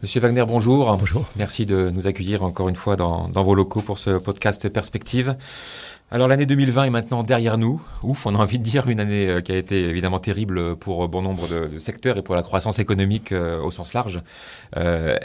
Monsieur Wagner, bonjour. Bonjour. Merci de nous accueillir encore une fois dans, vos locaux pour ce podcast Perspective. Alors l'année 2020 est maintenant derrière nous. Ouf, on a envie de dire une année euh, qui a été évidemment terrible pour bon nombre de, secteurs et pour la croissance économique euh, au sens large. Euh,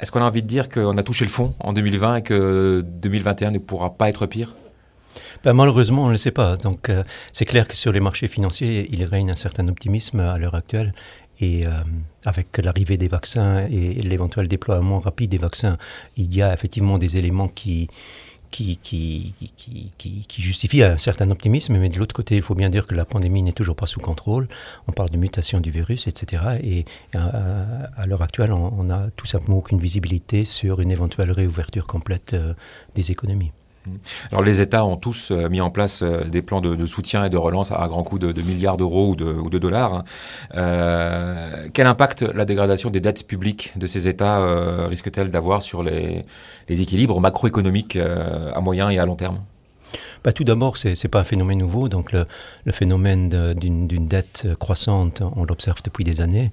est-ce qu'on a envie de dire qu'on a touché le fond en 2020 et que 2021 ne pourra pas être pire? Ben, malheureusement, on ne le sait pas. Donc, c'est clair que sur les marchés financiers, il règne un certain optimisme à l'heure actuelle. Et euh, avec l'arrivée des vaccins et l'éventuel déploiement rapide des vaccins, il y a effectivement des éléments qui, qui, qui, qui, un certain optimisme, mais de l'autre côté, il faut bien dire que la pandémie n'est toujours pas sous contrôle. On parle de mutation du virus, etc. Et à, l'heure actuelle, on n'a tout simplement aucune visibilité sur une éventuelle réouverture complète euh, des économies. Alors les États ont tous euh, mis en place euh, des plans de, soutien et de relance à grand coût de, milliards d'euros ou de, dollars. Hein. Euh, quel impact la dégradation des dettes publiques de ces États risque-t-elle d'avoir sur les, équilibres macroéconomiques à moyen et à long terme? Bah, tout d'abord, ce n'est pas un phénomène nouveau. Donc, le phénomène d'une dette croissante, on l'observe depuis des années.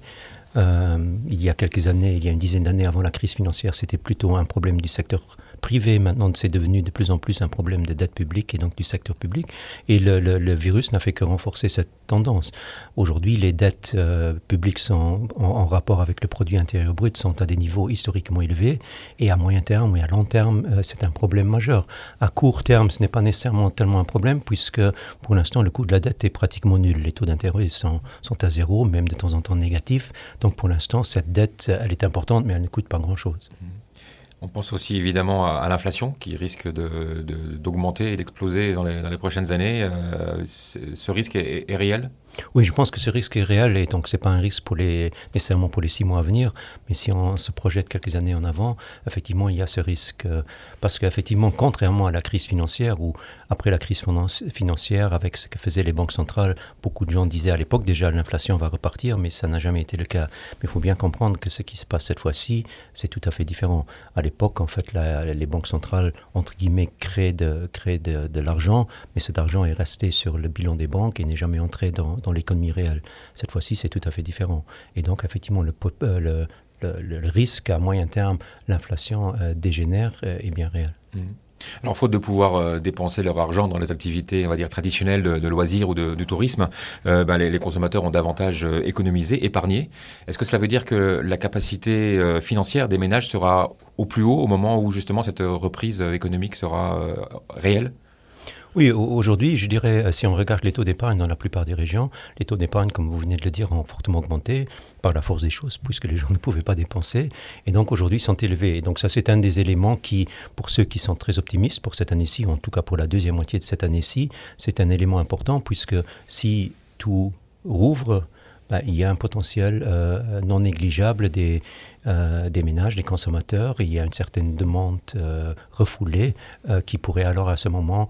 il y a quelques années, il y a une dizaine d'années avant la crise financière, c'était plutôt un problème du secteur privé, maintenant, c'est devenu de plus en plus un problème de dette publique et donc du secteur public. Et le, virus n'a fait que renforcer cette tendance. Aujourd'hui, les dettes euh, publiques sont en, rapport avec le produit intérieur brut sont à des niveaux historiquement élevés. Et à moyen terme et à long terme, euh, c'est un problème majeur. À court terme, ce n'est pas nécessairement tellement un problème puisque pour l'instant, le coût de la dette est pratiquement nul. Les taux d'intérêt sont, sont à zéro, même de temps en temps négatifs. Donc pour l'instant, cette dette, elle est importante, mais elle ne coûte pas grand-chose. Mmh. On pense aussi évidemment à, l'inflation qui risque d'augmenter et d'exploser dans, les, prochaines années. Euh, ce risque est réel? Oui, je pense que ce risque est réel et donc c'est pas un risque pour les, nécessairement pour les six mois à venir, mais si on se projette quelques années en avant, effectivement, il y a ce risque euh, parce qu'effectivement, contrairement à la crise financière ou après la crise financière, avec ce que faisaient les banques centrales, beaucoup de gens disaient à l'époque déjà l'inflation va repartir, mais ça n'a jamais été le cas. Mais il faut bien comprendre que ce qui se passe cette fois-ci, c'est tout à fait différent. À l'époque, en fait, les banques centrales entre guillemets créent de, de l'argent, mais cet argent est resté sur le bilan des banques et n'est jamais entré dans dans l'économie réelle. Cette fois-ci, c'est tout à fait différent. Et donc, effectivement, le, euh, risque à moyen terme, l'inflation euh, dégénère, euh, est bien réel. Mmh. Alors, faute de pouvoir dépenser leur argent dans les activités, on va dire, traditionnelles de, loisirs ou de, tourisme, ben, les, consommateurs ont davantage économisé, épargné. Est-ce que cela veut dire que la capacité financière des ménages sera au plus haut au moment où, justement, cette reprise économique sera réelle? Oui, aujourd'hui, je dirais, euh, si on regarde les taux d'épargne dans la plupart des régions, les taux d'épargne, comme vous venez de le dire, ont fortement augmenté par la force des choses, puisque les gens ne pouvaient pas dépenser, et donc aujourd'hui sont élevés. Et donc ça, c'est un des éléments qui, pour ceux qui sont très optimistes pour cette année-ci, en tout cas pour la deuxième moitié de cette année-ci, c'est un élément important, puisque si tout rouvre, ben, il y a un potentiel euh, non négligeable des, euh, des ménages, des consommateurs. Il y a une certaine demande euh, refoulée qui pourrait alors à ce moment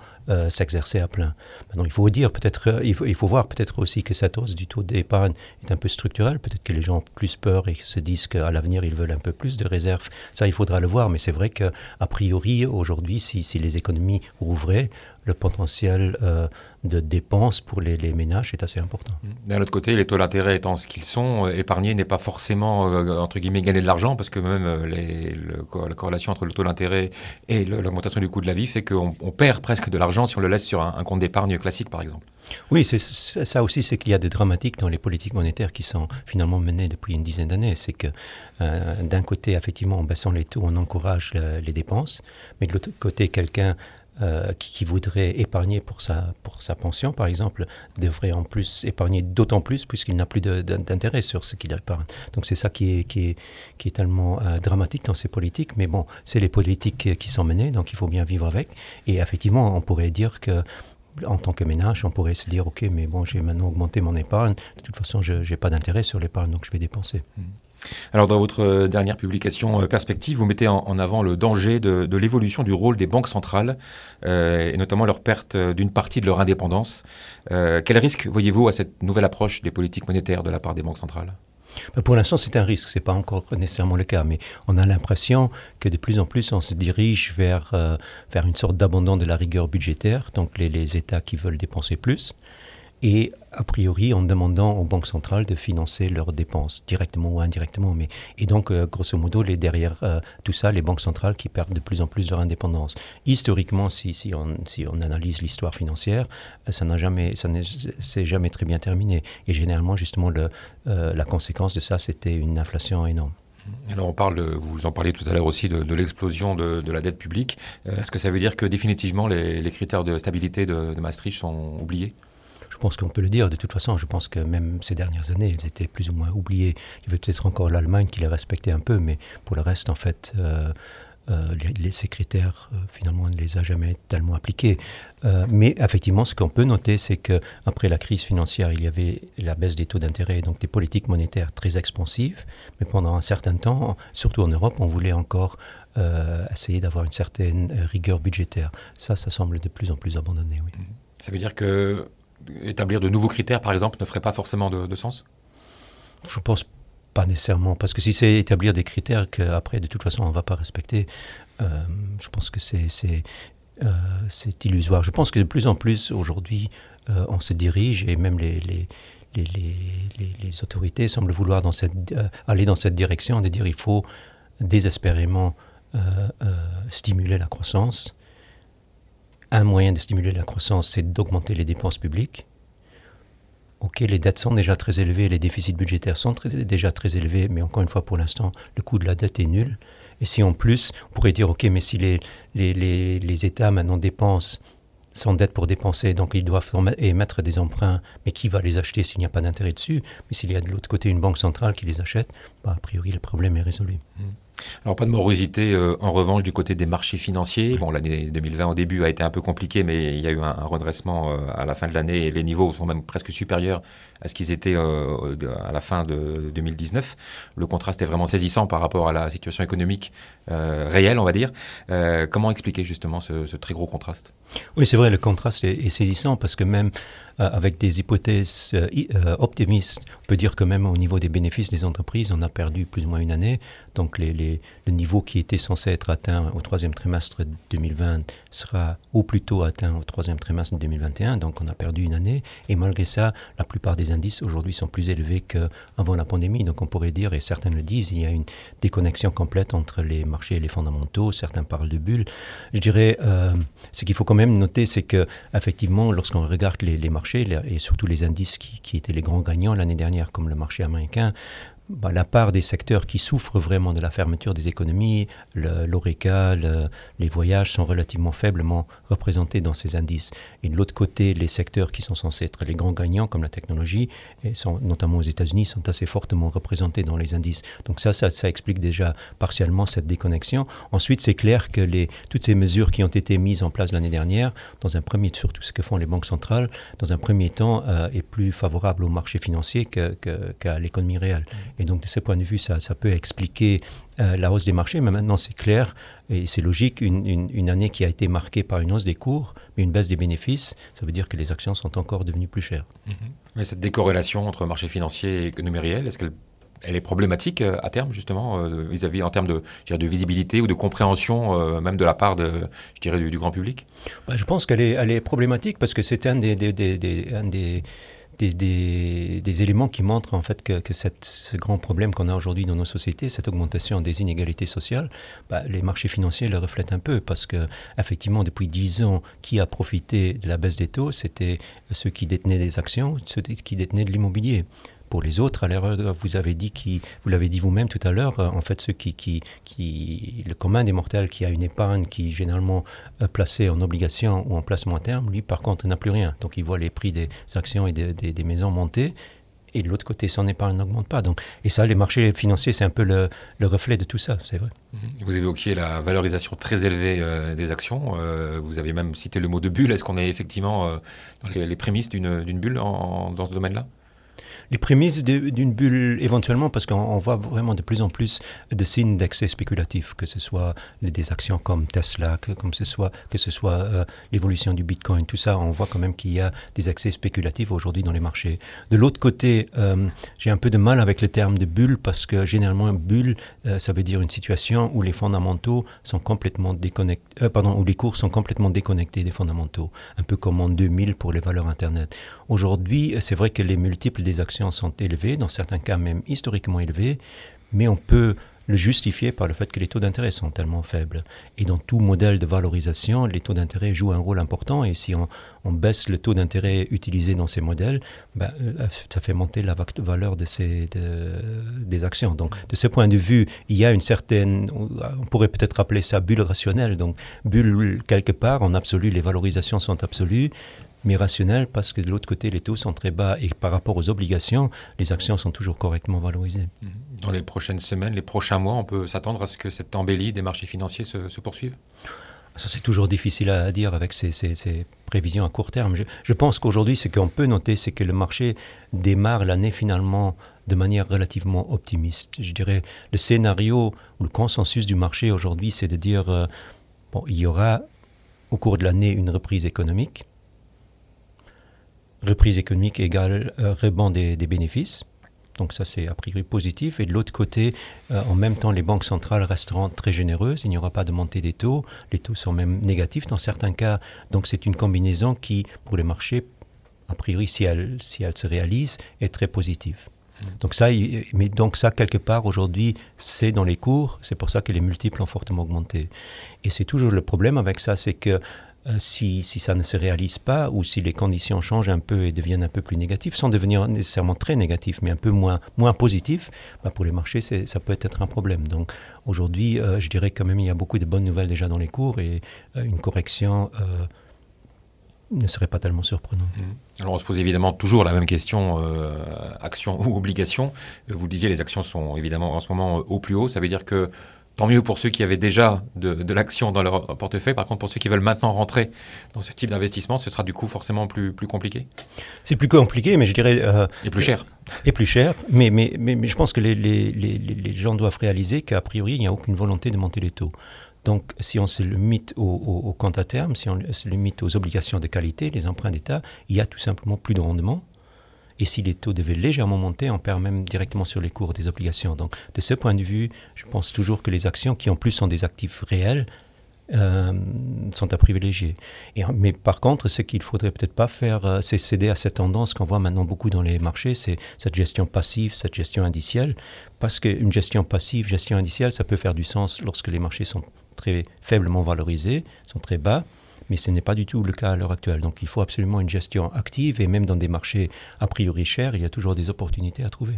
s'exercer à plein. Maintenant, il faut dire peut-être, il faut, voir peut-être aussi que cette hausse du taux d'épargne est un peu structurelle. Peut-être que les gens ont plus peur et se disent qu'à l'avenir ils veulent un peu plus de réserves. Ça, il faudra le voir. Mais c'est vrai que a priori aujourd'hui, si, les économies rouvraient, le potentiel euh, de dépenses pour les, ménages est assez important. D'un autre côté, les taux d'intérêt étant ce qu'ils sont, euh, épargner n'est pas forcément, euh, entre guillemets, gagner de l'argent, parce que même les, la corrélation entre le taux d'intérêt et l'augmentation du coût de la vie fait qu'on perd presque de l'argent si on le laisse sur un, compte d'épargne classique, par exemple. Oui, c'est ça aussi, c'est qu'il y a des dramatiques dans les politiques monétaires qui sont finalement menées depuis une dizaine d'années. C'est que d'un côté, effectivement, en baissant les taux, on encourage les dépenses, mais de l'autre côté, quelqu'un euh, qui, voudrait épargner pour sa, pour sa pension, par exemple, devrait en plus épargner d'autant plus puisqu'il n'a plus d'intérêt sur ce qu'il épargne. Donc c'est ça qui est, qui est, qui est tellement euh, dramatique dans ces politiques. Mais bon, c'est les politiques qui sont menées, donc il faut bien vivre avec. Et effectivement, on pourrait dire que en tant que ménage, on pourrait se dire, OK, mais bon, j'ai maintenant augmenté mon épargne. De toute façon, je n'ai pas d'intérêt sur l'épargne, donc je vais dépenser. Mmh. Alors, dans votre euh, dernière publication euh, Perspective, vous mettez en, avant le danger de, l'évolution du rôle des banques centrales, euh, et notamment leur perte d'une partie de leur indépendance. quel risque voyez-vous à cette nouvelle approche des politiques monétaires de la part des banques centrales? Ben, pour l'instant, c'est un risque, ce n'est pas encore nécessairement le cas, mais on a l'impression que de plus en plus, on se dirige vers, vers une sorte d'abandon de la rigueur budgétaire, donc les États qui veulent dépenser plus, et a priori en demandant aux banques centrales de financer leurs dépenses, directement ou indirectement. Mais, et donc, euh, grosso modo, les, derrière euh, tout ça, les banques centrales qui perdent de plus en plus leur indépendance. Historiquement, si, on, analyse l'histoire financière, euh, ça n'a jamais, ça s'est jamais très bien terminé. Et généralement, justement, la conséquence de ça, c'était une inflation énorme. Alors on parle, vous en parliez tout à l'heure aussi de, l'explosion de, la dette publique. Est-ce que ça veut dire que définitivement les, critères de stabilité de Maastricht sont oubliés? Je pense qu'on peut le dire de toute façon. Je pense que même ces dernières années, elles étaient plus ou moins oubliées. Il y avait peut-être encore l'Allemagne qui les respectait un peu, mais pour le reste, en fait, euh, euh, les, ces critères, euh, finalement, on ne les a jamais tellement appliqués. mais effectivement, ce qu'on peut noter, c'est qu'après la crise financière, il y avait la baisse des taux d'intérêt, donc des politiques monétaires très expansives. Mais pendant un certain temps, surtout en Europe, on voulait encore essayer d'avoir une certaine rigueur budgétaire. Ça, ça semble de plus en plus abandonné, oui. Ça veut dire que établir de nouveaux critères, par exemple, ne ferait pas forcément de, sens? Je pense pas nécessairement, parce que si c'est établir des critères qu'après, de toute façon, on ne va pas respecter, euh, je pense que euh, c'est illusoire. Je pense que de plus en plus, aujourd'hui, euh, on se dirige, et même les, les, les, les autorités semblent vouloir cette, aller dans cette direction, de dire il faut désespérément stimuler la croissance un moyen de stimuler la croissance, c'est d'augmenter les dépenses publiques. Ok, les dettes sont déjà très élevées, les déficits budgétaires sont déjà très élevés, mais encore une fois, pour l'instant, le coût de la dette est nul. Et si en plus, on pourrait dire, ok, mais si les, les, les, États maintenant dépensent, dette pour dépenser, donc ils doivent émettre des emprunts, mais qui va les acheter s'il n'y a pas d'intérêt dessus? Mais s'il y a de l'autre côté une banque centrale qui les achète, bah, a priori, le problème est résolu. Mmh. Alors pas de morosité euh, en revanche du côté des marchés financiers. Bon, l'année 2020 au début a été un peu compliquée, mais il y a eu un, redressement euh, à la fin de l'année et les niveaux sont même presque supérieurs à ce qu'ils étaient euh, à la fin de 2019. Le contraste est vraiment saisissant par rapport à la situation économique réelle, on va dire. comment expliquer justement ce, très gros contraste? Oui, c'est vrai, le contraste est, est saisissant parce que même avec des hypothèses optimistes. On peut dire que même au niveau des bénéfices des entreprises, on a perdu plus ou moins une année. Donc les, les, le niveau qui était censé être atteint au troisième trimestre 2020 sera au plus tôt atteint au troisième trimestre 2021. Donc on a perdu une année. Et malgré ça, la plupart des indices aujourd'hui sont plus élevés qu'avant la pandémie. Donc on pourrait dire, et certains le disent, il y a une déconnexion complète entre les marchés et les fondamentaux. Certains parlent de bulles. Je dirais, ce qu'il faut quand même noter, c'est que effectivement, lorsqu'on regarde les, les marchés, et surtout les indices qui, qui étaient les grands gagnants l'année dernière, comme le marché américain, bah, la part des secteurs qui souffrent vraiment de la fermeture des économies, l'ORECA, les voyages sont relativement faiblement représentés dans ces indices. Et de l'autre côté, les secteurs qui sont censés être les grands gagnants, comme la technologie, et sont, notamment aux États-Unis, sont assez fortement représentés dans les indices. Donc ça, ça, explique déjà partiellement cette déconnexion. Ensuite, c'est clair que toutes ces mesures qui ont été mises en place l'année dernière, dans un premier, surtout ce que font les banques centrales, dans un premier temps, euh, est plus favorable au marché financier qu'à l'économie réelle. Et donc, de ce point de vue, ça, ça peut expliquer euh, la hausse des marchés. Mais maintenant, c'est clair et c'est logique, une, une, année qui a été marquée par une hausse des cours, mais une baisse des bénéfices, ça veut dire que les actions sont encore devenues plus chères. Mm-hmm. Mais cette décorrélation entre marché financier et économie réelle, est-ce qu'elle elle est problématique euh, à terme, justement, euh, vis-à-vis en termes de, de visibilité ou de compréhension, même de la part de, je dirais, du, grand public? Bah, Je pense qu'elle est, elle est problématique parce que c'est un des, des, des, un des éléments qui montrent en fait que, ce grand problème qu'on a aujourd'hui dans nos sociétés, cette augmentation des inégalités sociales, bah, les marchés financiers le reflètent un peu parce que effectivement depuis dix ans, qui a profité de la baisse des taux, c'était ceux qui détenaient des actions, ceux qui détenaient de l'immobilier pour les autres. Alors, vous avez dit vous l'avez dit vous-même tout à l'heure, euh, en fait, ceux qui, le commun des mortels qui a une épargne qui est généralement euh, placée en obligation ou en placement à terme, lui, par contre, n'a plus rien. Donc, il voit les prix des actions et des, maisons monter et de l'autre côté, son épargne n'augmente pas. Donc, et ça, les marchés financiers, c'est un peu le, le, reflet de tout ça, c'est vrai. Mhm. Vous évoquiez la valorisation très élevée euh, des actions. vous avez même cité le mot de bulle. Est-ce qu'on est effectivement dans les, prémices d'une bulle dans ce domaine-là? Les prémices d'une bulle, éventuellement, parce qu'on voit vraiment de plus en plus de signes d'excès spéculatif, que ce soit des actions comme Tesla, que, comme ce soit, que ce soit euh, l'évolution du Bitcoin, tout ça, on voit quand même qu'il y a des excès spéculatifs aujourd'hui dans les marchés. De l'autre côté, euh, j'ai un peu de mal avec le terme de bulle, parce que généralement, bulle, euh, ça veut dire une situation où les fondamentaux sont complètement déconnectés, pardon, où les cours sont complètement déconnectés des fondamentaux, un peu comme en 2000 pour les valeurs Internet. Aujourd'hui, c'est vrai que les multiples des sont élevés, dans certains cas même historiquement élevés, mais on peut le justifier par le fait que les taux d'intérêt sont tellement faibles. Et dans tout modèle de valorisation, les taux d'intérêt jouent un rôle important. Et si on, baisse le taux d'intérêt utilisé dans ces modèles, ben, euh, ça fait monter la valeur de ces, des actions. Donc, de ce point de vue, il y a une certaine, on pourrait peut-être appeler ça bulle rationnelle. Donc, bulle quelque part, en absolu, les valorisations sont absolues mais rationnel parce que de l'autre côté, les taux sont très bas et par rapport aux obligations, les actions sont toujours correctement valorisées. Mhm. Dans les prochaines semaines, les prochains mois, on peut s'attendre à ce que cette embellie des marchés financiers se, poursuive? Ça, c'est toujours difficile à, dire avec ces, prévisions à court terme. Je, pense qu'aujourd'hui, ce qu'on peut noter, c'est que le marché démarre l'année finalement de manière relativement optimiste. Je dirais, le scénario ou le consensus du marché aujourd'hui, c'est de dire, euh, bon, il y aura au cours de l'année une reprise économique reprise économique égale euh, rebond des, bénéfices. Donc ça, c'est a priori positif. Et de l'autre côté, euh, en même temps, les banques centrales resteront très généreuses. Il n'y aura pas de montée des taux. Les taux sont même négatifs dans certains cas. Donc c'est une combinaison qui, pour les marchés, a priori, si elle, si elle se réalise, est très positive. Mmh. Donc ça, mais donc ça, quelque part, aujourd'hui, c'est dans les cours. C'est pour ça que les multiples ont fortement augmenté. Et c'est toujours le problème avec ça, c'est que si, si, ça ne se réalise pas ou si les conditions changent un peu et deviennent un peu plus négatives, sans devenir nécessairement très négatifs, mais un peu moins, moins positifs, bah pour les marchés, ça peut être un problème. Donc aujourd'hui, euh, je dirais quand même il y a beaucoup de bonnes nouvelles déjà dans les cours et euh, une correction ne serait pas tellement surprenante. Mmh. Alors on se pose évidemment toujours la même question, action ou obligation. Vous disiez les actions sont évidemment en ce moment au plus haut, ça veut dire que Tant mieux pour ceux qui avaient déjà de, l'action dans leur portefeuille. Par contre, pour ceux qui veulent maintenant rentrer dans ce type d'investissement, ce sera du coup forcément plus, plus compliqué C'est plus compliqué, mais je dirais... Euh, et plus cher. Et plus cher. Mais, mais, mais, je pense que les, les, les, les gens doivent réaliser qu'a priori, il n'y a aucune volonté de monter les taux. Donc, si on se limite au, au, au compte à terme, si on se limite aux obligations de qualité, les emprunts d'État, il y a tout simplement plus de rendement. Et si les taux devaient légèrement monter, on perd même directement sur les cours des obligations. Donc, de ce point de vue, je pense toujours que les actions, qui en plus sont des actifs réels, euh, sont à privilégier. Mais par contre, ce qu'il faudrait peut-être pas faire, euh, c'est céder à cette tendance qu'on voit maintenant beaucoup dans les marchés, c'est cette gestion passive, cette gestion indicielle, parce qu'une gestion passive, gestion indicielle, ça peut faire du sens lorsque les marchés sont très faiblement valorisés, sont très bas, mais ce n'est pas du tout le cas à l'heure actuelle. Donc il faut absolument une gestion active et même dans des marchés a priori chers, il y a toujours des opportunités à trouver.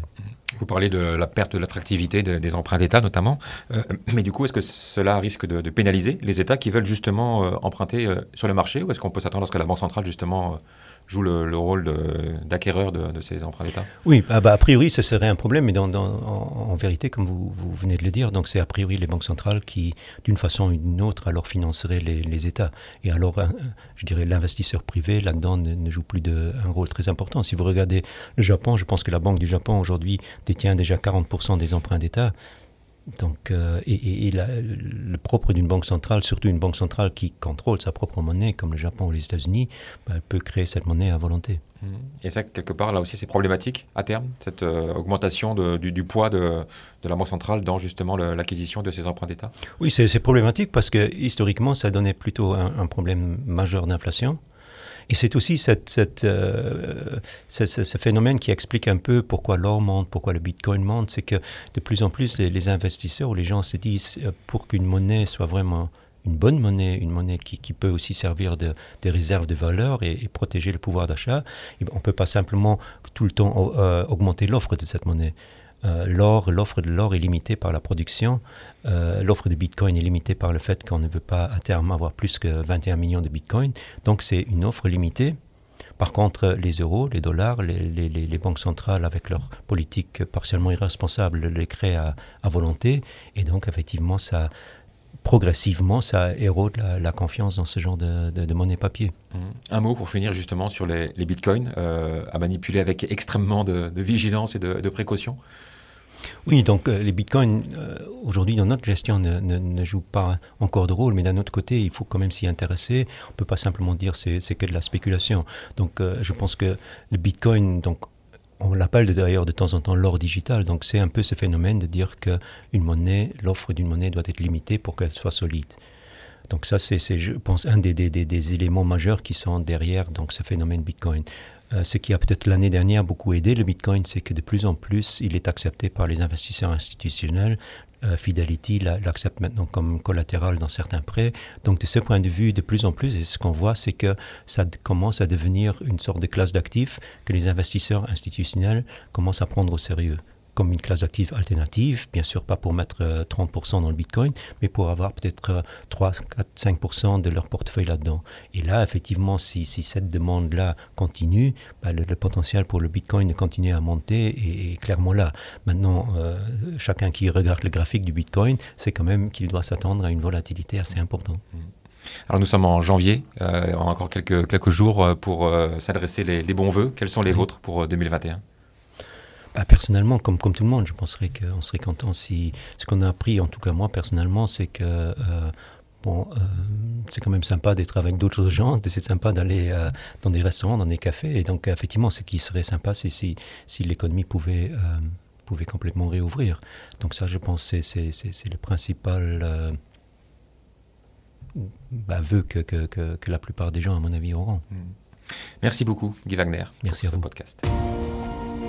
Vous parlez de la perte de l'attractivité des emprunts d'État notamment, euh, mais du coup est-ce que cela risque de, pénaliser les États qui veulent justement euh, emprunter euh, sur le marché ou est-ce qu'on peut s'attendre à ce que la Banque centrale justement joue le, rôle d'acquéreur de, ces emprunts d'État? Oui, ah bah, a priori, ce serait un problème, mais dans, en, vérité, comme vous, venez de le dire, donc c'est a priori les banques centrales qui, d'une façon ou d'une autre, alors financeraient les, États. Et alors, je dirais, l'investisseur privé, là-dedans, ne, joue plus un rôle très important. Si vous regardez le Japon, je pense que la Banque du Japon, aujourd'hui, détient déjà 40% des emprunts d'État. Donc, euh, et, le propre d'une banque centrale, surtout une banque centrale qui contrôle sa propre monnaie, comme le Japon ou les États-Unis, bah, elle peut créer cette monnaie à volonté. Mmh. Et ça, quelque part, là aussi, c'est problématique à terme, cette euh, augmentation du, poids de, la banque centrale dans justement l'acquisition de ces emprunts d'État? Oui, c'est problématique parce que historiquement, ça donnait plutôt un problème majeur d'inflation. Et c'est aussi cette, euh, ce, phénomène qui explique un peu pourquoi l'or monte, pourquoi le bitcoin monte, c'est que de plus en plus les, investisseurs ou les gens se disent euh, pour qu'une monnaie soit vraiment une bonne monnaie, une monnaie qui, peut aussi servir de, des réserves de valeur et, protéger le pouvoir d'achat, on ne peut pas simplement tout le temps euh, augmenter l'offre de cette monnaie. l'or, l'offre de l'or est limitée par la production euh, l'offre de Bitcoin est limitée par le fait qu'on ne veut pas à terme avoir plus que 21 millions de Bitcoin. Donc c'est une offre limitée. Par contre, les euros, les dollars, les, banques centrales, avec leur politique partiellement irresponsable, les créent à, volonté. Et donc, effectivement, ça, progressivement, ça érode la, confiance dans ce genre de, monnaie papier. Mmh. Un mot pour finir justement sur les, bitcoins, à manipuler avec extrêmement de, vigilance et de, précaution oui, donc les bitcoins, aujourd'hui, dans notre gestion, ne, ne, jouent pas encore de rôle, mais d'un autre côté, il faut quand même s'y intéresser. On ne peut pas simplement dire c'est c'est que de la spéculation. Donc, je pense que le bitcoin, donc, on l'appelle d'ailleurs de temps en temps l'or digital. Donc c'est un peu ce phénomène de dire qu'une monnaie, l'offre d'une monnaie doit être limitée pour qu'elle soit solide. Donc ça, c'est, je pense, un des, des, éléments majeurs qui sont derrière donc, ce phénomène Bitcoin. Euh, ce qui a peut-être l'année dernière beaucoup aidé le Bitcoin, c'est que de plus en plus, il est accepté par les investisseurs institutionnels. Euh, Fidelity l'accepte maintenant comme collatéral dans certains prêts. Donc de ce point de vue, de plus en plus, et ce qu'on voit, c'est que ça commence à devenir une sorte de classe d'actifs que les investisseurs institutionnels commencent à prendre au sérieux comme une classe d'actifs alternative, bien sûr pas pour mettre 30% euh, dans le Bitcoin, mais pour avoir peut-être 3, 4, 5% de leur portefeuille là-dedans. Et là, effectivement, si, si cette demande-là continue, bah, le, potentiel pour le Bitcoin de continuer à monter est, clairement là. Maintenant, euh, chacun qui regarde le graphique du Bitcoin, c'est quand même qu'il doit s'attendre à une volatilité assez importante. Mmh. Alors nous sommes en janvier, euh, encore quelques, quelques jours pour s'adresser les, les, bons voeux. Quels sont les vôtres pour 2021 bah, personnellement, comme, comme tout le monde, je penserais qu'on serait content si. Ce qu'on a appris, en tout cas moi personnellement, c'est que. Euh, bon, euh, c'est quand même sympa d'être avec d'autres gens, c'est sympa d'aller euh, dans des restaurants, dans des cafés. Et donc, effectivement, ce qui serait sympa, c'est si, si l'économie pouvait, pouvait complètement réouvrir. Donc, ça, je pense, c'est, c'est, le principal bah, vœu que, que, que, la plupart des gens, à mon avis, auront. Merci beaucoup, Guy Wagner, Merci pour ce podcast.